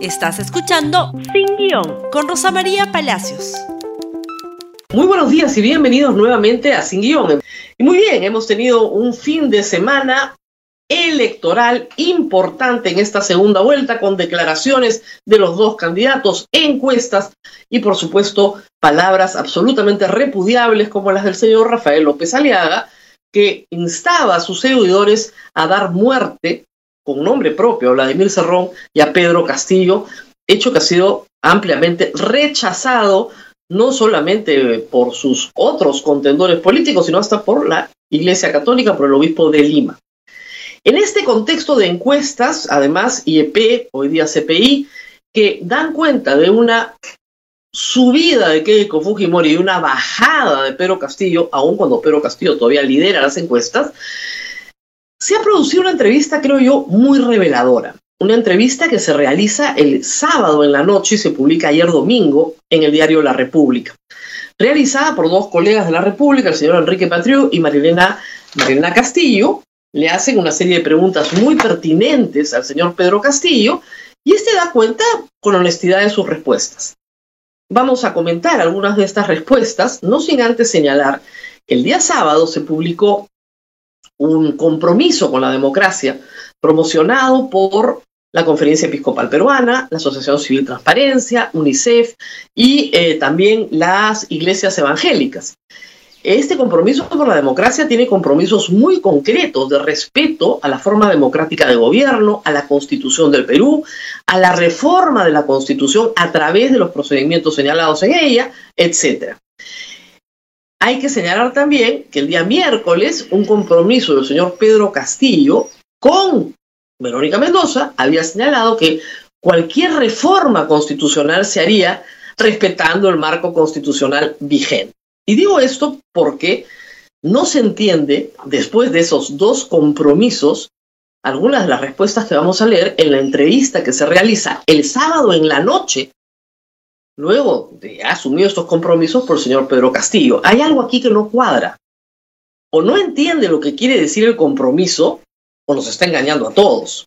Estás escuchando Sin Guión con Rosa María Palacios. Muy buenos días y bienvenidos nuevamente a Sin Guión. Y muy bien, hemos tenido un fin de semana electoral importante en esta segunda vuelta con declaraciones de los dos candidatos, encuestas y por supuesto palabras absolutamente repudiables como las del señor Rafael López Aliaga, que instaba a sus seguidores a dar muerte con nombre propio Vladimir Cerrón y a Pedro Castillo, hecho que ha sido ampliamente rechazado no solamente por sus otros contendores políticos, sino hasta por la Iglesia Católica, por el obispo de Lima. En este contexto de encuestas, además IEP, hoy día CPI, que dan cuenta de una subida de Keiko Fujimori y una bajada de Pedro Castillo, aun cuando Pedro Castillo todavía lidera las encuestas, se ha producido una entrevista, creo yo, muy reveladora. Una entrevista que se realiza el sábado en la noche y se publica ayer domingo en el diario La República. Realizada por dos colegas de La República, el señor Enrique Patriu y Marilena, Marilena Castillo, le hacen una serie de preguntas muy pertinentes al señor Pedro Castillo y este da cuenta con honestidad de sus respuestas. Vamos a comentar algunas de estas respuestas, no sin antes señalar que el día sábado se publicó un compromiso con la democracia promocionado por la Conferencia Episcopal Peruana, la Asociación Civil Transparencia, UNICEF y eh, también las iglesias evangélicas. Este compromiso con la democracia tiene compromisos muy concretos de respeto a la forma democrática de gobierno, a la constitución del Perú, a la reforma de la constitución a través de los procedimientos señalados en ella, etc. Hay que señalar también que el día miércoles un compromiso del señor Pedro Castillo con Verónica Mendoza había señalado que cualquier reforma constitucional se haría respetando el marco constitucional vigente. Y digo esto porque no se entiende, después de esos dos compromisos, algunas de las respuestas que vamos a leer en la entrevista que se realiza el sábado en la noche luego de asumir estos compromisos por el señor Pedro Castillo. Hay algo aquí que no cuadra. O no entiende lo que quiere decir el compromiso, o nos está engañando a todos.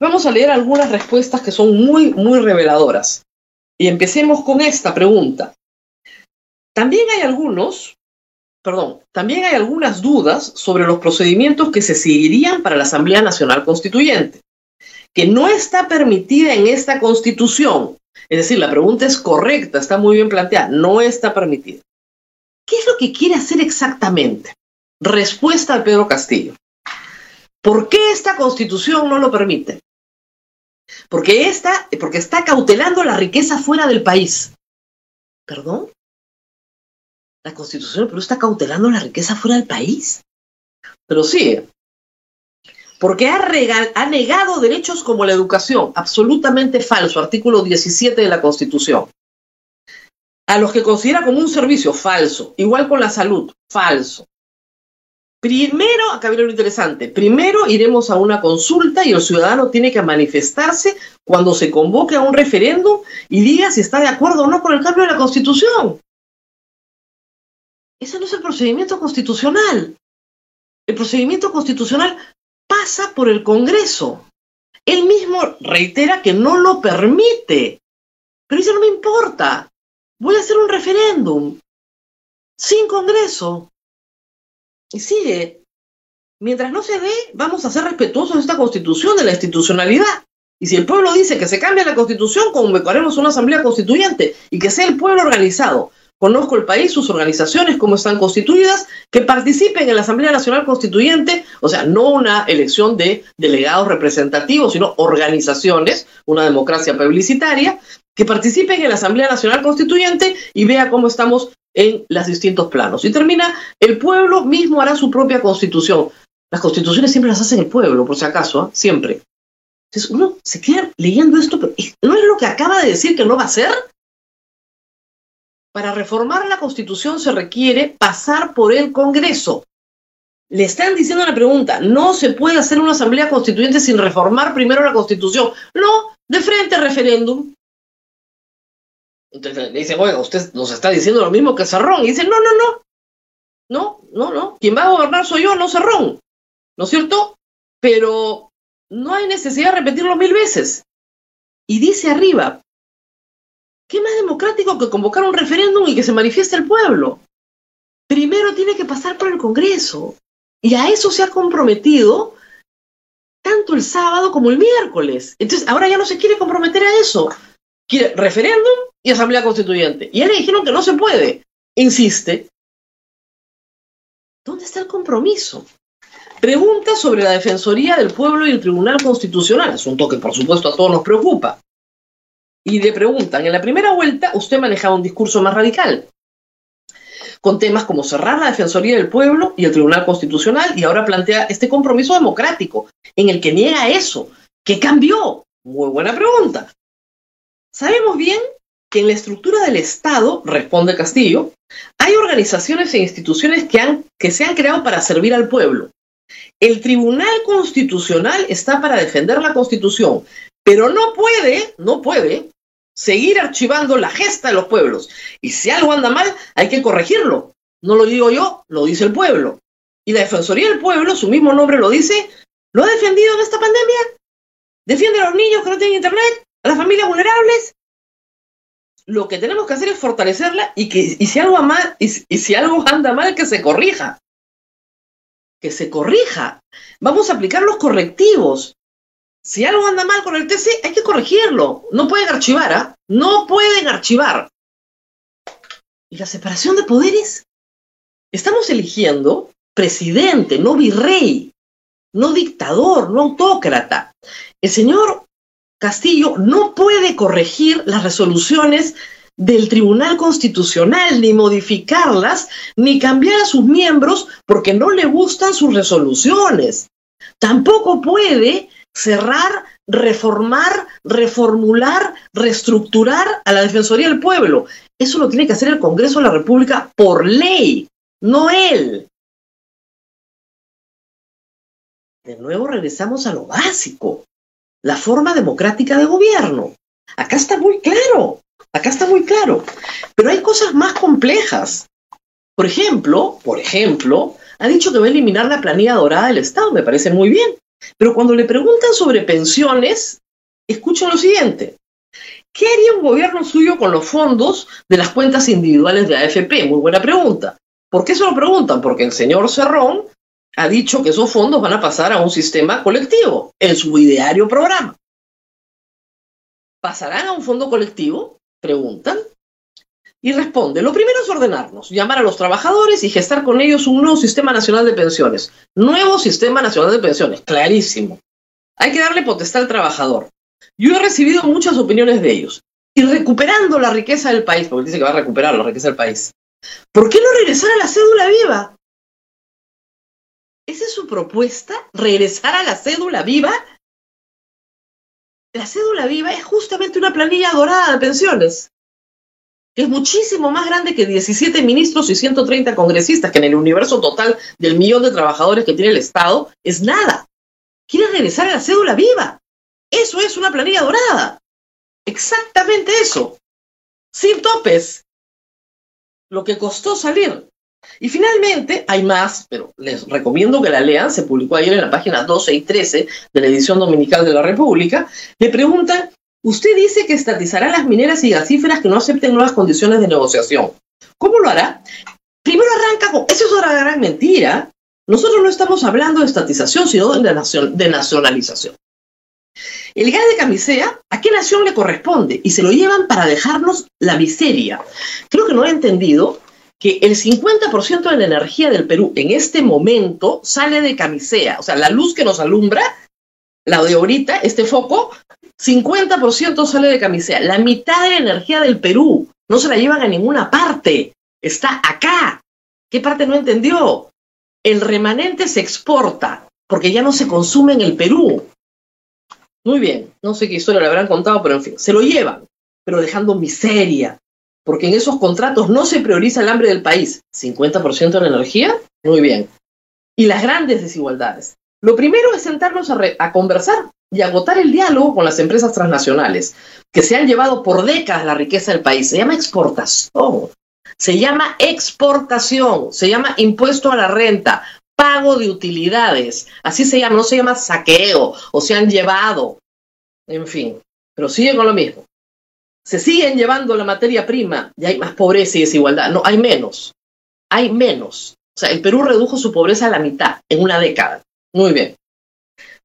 Vamos a leer algunas respuestas que son muy, muy reveladoras. Y empecemos con esta pregunta. También hay algunos, perdón, también hay algunas dudas sobre los procedimientos que se seguirían para la Asamblea Nacional Constituyente, que no está permitida en esta Constitución, es decir, la pregunta es correcta, está muy bien planteada, no está permitida. ¿Qué es lo que quiere hacer exactamente? Respuesta al Pedro Castillo. ¿Por qué esta constitución no lo permite? Porque, esta, porque está cautelando la riqueza fuera del país. ¿Perdón? ¿La constitución del Perú está cautelando la riqueza fuera del país? Pero sí, porque ha, negado derechos como la educación, absolutamente falso, artículo 17 de la Constitución. A los que considera como un servicio, falso. Igual con la salud, falso. Primero, acá viene lo interesante, primero iremos a una consulta y el ciudadano tiene que manifestarse cuando se convoque a un referéndum y diga si está de acuerdo o no con el cambio de la Constitución. Ese no es el procedimiento constitucional. El procedimiento constitucional pasa por el Congreso. Él mismo reitera que no lo permite. Pero dice, no me importa. Voy a hacer un referéndum. Sin Congreso. Y sigue. Mientras no se dé, vamos a ser respetuosos de esta constitución, de la institucionalidad. Y si el pueblo dice que se cambie la constitución, convocaremos una asamblea constituyente y que sea el pueblo organizado Conozco el país, sus organizaciones, cómo están constituidas, que participen en la Asamblea Nacional Constituyente, o sea, no una elección de delegados representativos, sino organizaciones, una democracia publicitaria, que participen en la Asamblea Nacional Constituyente y vea cómo estamos en los distintos planos. Y termina, el pueblo mismo hará su propia constitución. Las constituciones siempre las hace el pueblo, por si acaso, ¿ah? siempre. Entonces uno se queda leyendo esto, pero ¿no es lo que acaba de decir que no va a ser? Para reformar la Constitución se requiere pasar por el Congreso. Le están diciendo la pregunta, no se puede hacer una asamblea constituyente sin reformar primero la Constitución. No, de frente al referéndum. Entonces le dicen, oiga, usted nos está diciendo lo mismo que Cerrón. Y dice, no, no, no. No, no, no. Quien va a gobernar soy yo, no Cerrón. ¿No es cierto? Pero no hay necesidad de repetirlo mil veces. Y dice arriba, ¿qué más democrático que convocar un referéndum y que se manifieste el pueblo? Primero tiene que pasar por el Congreso. Y a eso se ha comprometido tanto el sábado como el miércoles. Entonces, ahora ya no se quiere comprometer a eso. Quiere referéndum y asamblea constituyente. Y ya le dijeron que no se puede. Insiste. ¿Dónde está el compromiso? Pregunta sobre la Defensoría del Pueblo y el Tribunal Constitucional, asunto que por supuesto a todos nos preocupa. Y le preguntan, en la primera vuelta usted manejaba un discurso más radical, con temas como cerrar la Defensoría del Pueblo y el Tribunal Constitucional, y ahora plantea este compromiso democrático en el que niega eso. ¿Qué cambió? Muy buena pregunta. Sabemos bien que en la estructura del Estado, responde Castillo, hay organizaciones e instituciones que, han, que se han creado para servir al pueblo. El Tribunal Constitucional está para defender la Constitución, pero no puede, no puede seguir archivando la gesta de los pueblos. Y si algo anda mal, hay que corregirlo. No lo digo yo, lo dice el pueblo. Y la Defensoría del Pueblo, su mismo nombre lo dice, lo ha defendido en esta pandemia. Defiende a los niños que no tienen internet, a las familias vulnerables. Lo que tenemos que hacer es fortalecerla y que y si algo mal, y si algo anda mal, que se corrija. Que se corrija. Vamos a aplicar los correctivos. Si algo anda mal con el TC, hay que corregirlo. No pueden archivar, ¿ah? No pueden archivar. ¿Y la separación de poderes? Estamos eligiendo presidente, no virrey, no dictador, no autócrata. El señor Castillo no puede corregir las resoluciones del Tribunal Constitucional, ni modificarlas, ni cambiar a sus miembros porque no le gustan sus resoluciones. Tampoco puede cerrar, reformar, reformular, reestructurar a la Defensoría del Pueblo. Eso lo tiene que hacer el Congreso de la República por ley, no él. De nuevo regresamos a lo básico, la forma democrática de gobierno. Acá está muy claro, acá está muy claro. Pero hay cosas más complejas. Por ejemplo, por ejemplo, ha dicho que va a eliminar la planilla dorada del Estado, me parece muy bien. Pero cuando le preguntan sobre pensiones, escuchen lo siguiente. ¿Qué haría un gobierno suyo con los fondos de las cuentas individuales de AFP? Muy buena pregunta. ¿Por qué se lo preguntan? Porque el señor Cerrón ha dicho que esos fondos van a pasar a un sistema colectivo en su ideario programa. ¿Pasarán a un fondo colectivo? Preguntan. Y responde, lo primero es ordenarnos, llamar a los trabajadores y gestar con ellos un nuevo sistema nacional de pensiones. Nuevo sistema nacional de pensiones, clarísimo. Hay que darle potestad al trabajador. Yo he recibido muchas opiniones de ellos. Y recuperando la riqueza del país, porque dice que va a recuperar la riqueza del país, ¿por qué no regresar a la cédula viva? ¿Esa es su propuesta? ¿Regresar a la cédula viva? La cédula viva es justamente una planilla dorada de pensiones que es muchísimo más grande que 17 ministros y 130 congresistas, que en el universo total del millón de trabajadores que tiene el Estado es nada. Quiere regresar a la cédula viva. Eso es una planilla dorada. Exactamente eso. Sin topes. Lo que costó salir. Y finalmente, hay más, pero les recomiendo que la lean, se publicó ayer en la página 12 y 13 de la edición dominical de la República, le preguntan Usted dice que estatizará las mineras y gasíferas que no acepten nuevas condiciones de negociación. ¿Cómo lo hará? Primero arranca con, eso es otra gran mentira. Nosotros no estamos hablando de estatización, sino de, nacionalización. El gas de camisea, ¿a qué nación le corresponde? Y se lo llevan para dejarnos la miseria. Creo que no he entendido que el 50% de la energía del Perú en este momento sale de camisea. O sea, la luz que nos alumbra, la de ahorita, este foco, 50% sale de camisea. La mitad de la energía del Perú no se la llevan a ninguna parte. Está acá. ¿Qué parte no entendió? El remanente se exporta porque ya no se consume en el Perú. Muy bien, no sé qué historia le habrán contado, pero en fin, se lo llevan, pero dejando miseria, porque en esos contratos no se prioriza el hambre del país. 50% de la energía, muy bien. Y las grandes desigualdades. Lo primero es sentarnos a, a conversar y agotar el diálogo con las empresas transnacionales que se han llevado por décadas la riqueza del país. Se llama exportación, se llama exportación, se llama impuesto a la renta, pago de utilidades, así se llama, no se llama saqueo o se han llevado. En fin, pero sigue con lo mismo. Se siguen llevando la materia prima y hay más pobreza y desigualdad. No, hay menos. Hay menos. O sea, el Perú redujo su pobreza a la mitad en una década. Muy bien.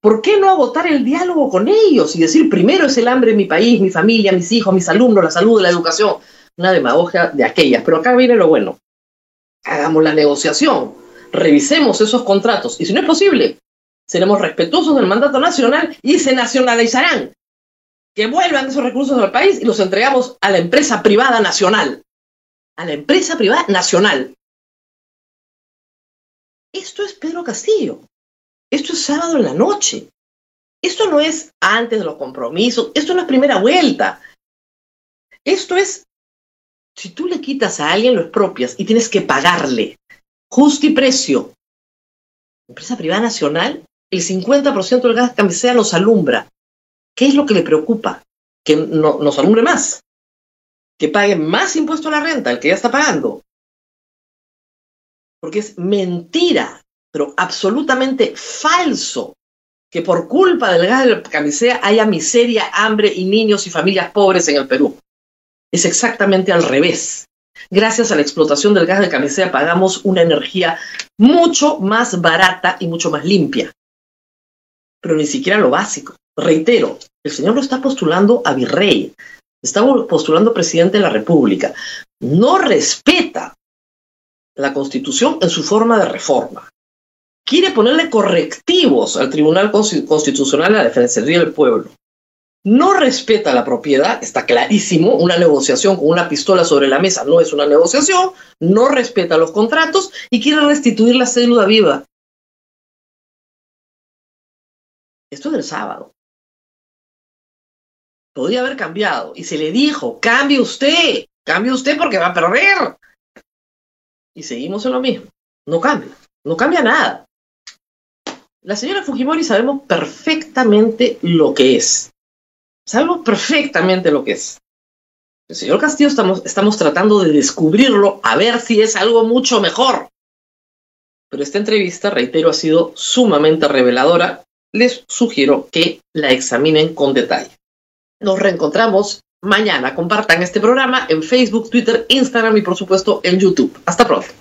¿Por qué no agotar el diálogo con ellos y decir primero es el hambre en mi país, mi familia, mis hijos, mis alumnos, la salud, la educación? Una demagogia de aquellas. Pero acá viene lo bueno. Hagamos la negociación, revisemos esos contratos y si no es posible, seremos respetuosos del mandato nacional y se nacionalizarán. Que vuelvan esos recursos al país y los entregamos a la empresa privada nacional. A la empresa privada nacional. Esto es Pedro Castillo. Esto es sábado en la noche. Esto no es antes de los compromisos. Esto no es primera vuelta. Esto es, si tú le quitas a alguien lo expropias y tienes que pagarle justo y precio. Empresa privada nacional, el 50% del gas camisea nos alumbra. ¿Qué es lo que le preocupa? Que no, nos alumbre más. Que pague más impuesto a la renta, el que ya está pagando. Porque es mentira pero absolutamente falso que por culpa del gas de camisea haya miseria, hambre y niños y familias pobres en el Perú. Es exactamente al revés. Gracias a la explotación del gas de camisea pagamos una energía mucho más barata y mucho más limpia. Pero ni siquiera lo básico. Reitero, el señor lo está postulando a virrey, está postulando presidente de la República. No respeta la Constitución en su forma de reforma quiere ponerle correctivos al Tribunal Constitucional de la Defensoría del Pueblo. No respeta la propiedad, está clarísimo, una negociación con una pistola sobre la mesa no es una negociación, no respeta los contratos y quiere restituir la cédula viva. Esto es del sábado. Podría haber cambiado y se le dijo, cambie usted, cambie usted porque va a perder. Y seguimos en lo mismo. No cambia, no cambia nada. La señora Fujimori sabemos perfectamente lo que es. Sabemos perfectamente lo que es. El señor Castillo estamos, estamos tratando de descubrirlo a ver si es algo mucho mejor. Pero esta entrevista, reitero, ha sido sumamente reveladora. Les sugiero que la examinen con detalle. Nos reencontramos mañana. Compartan este programa en Facebook, Twitter, Instagram y por supuesto en YouTube. Hasta pronto.